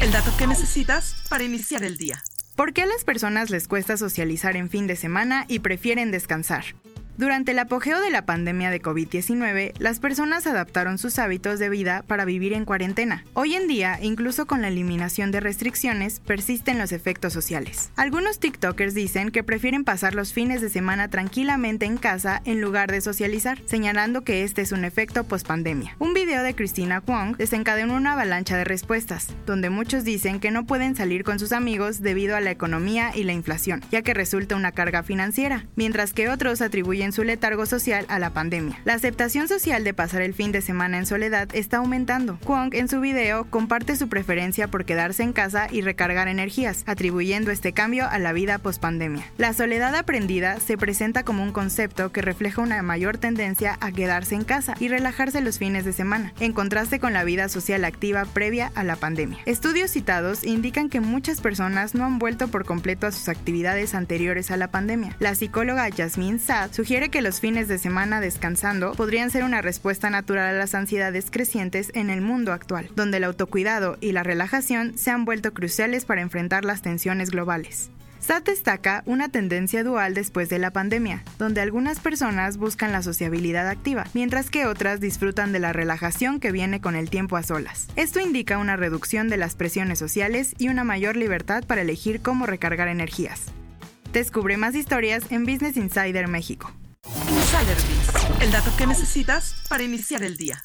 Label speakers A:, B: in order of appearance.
A: El dato que necesitas para iniciar el día.
B: ¿Por qué a las personas les cuesta socializar en fin de semana y prefieren descansar? Durante el apogeo de la pandemia de COVID-19, las personas adaptaron sus hábitos de vida para vivir en cuarentena. Hoy en día, incluso con la eliminación de restricciones, persisten los efectos sociales. Algunos TikTokers dicen que prefieren pasar los fines de semana tranquilamente en casa en lugar de socializar, señalando que este es un efecto post-pandemia. Un video de Christina Kwong desencadenó una avalancha de respuestas, donde muchos dicen que no pueden salir con sus amigos debido a la economía y la inflación, ya que resulta una carga financiera, mientras que otros atribuyen en su letargo social a la pandemia. La aceptación social de pasar el fin de semana en soledad está aumentando. Kwong en su video comparte su preferencia por quedarse en casa y recargar energías, atribuyendo este cambio a la vida post-pandemia. La soledad aprendida se presenta como un concepto que refleja una mayor tendencia a quedarse en casa y relajarse los fines de semana, en contraste con la vida social activa previa a la pandemia. Estudios citados indican que muchas personas no han vuelto por completo a sus actividades anteriores a la pandemia. La psicóloga Jasmine Sad sugiere sugiere que los fines de semana descansando podrían ser una respuesta natural a las ansiedades crecientes en el mundo actual, donde el autocuidado y la relajación se han vuelto cruciales para enfrentar las tensiones globales. SAT destaca una tendencia dual después de la pandemia, donde algunas personas buscan la sociabilidad activa, mientras que otras disfrutan de la relajación que viene con el tiempo a solas. Esto indica una reducción de las presiones sociales y una mayor libertad para elegir cómo recargar energías. Descubre más historias en Business Insider México.
A: El dato que necesitas para iniciar el día.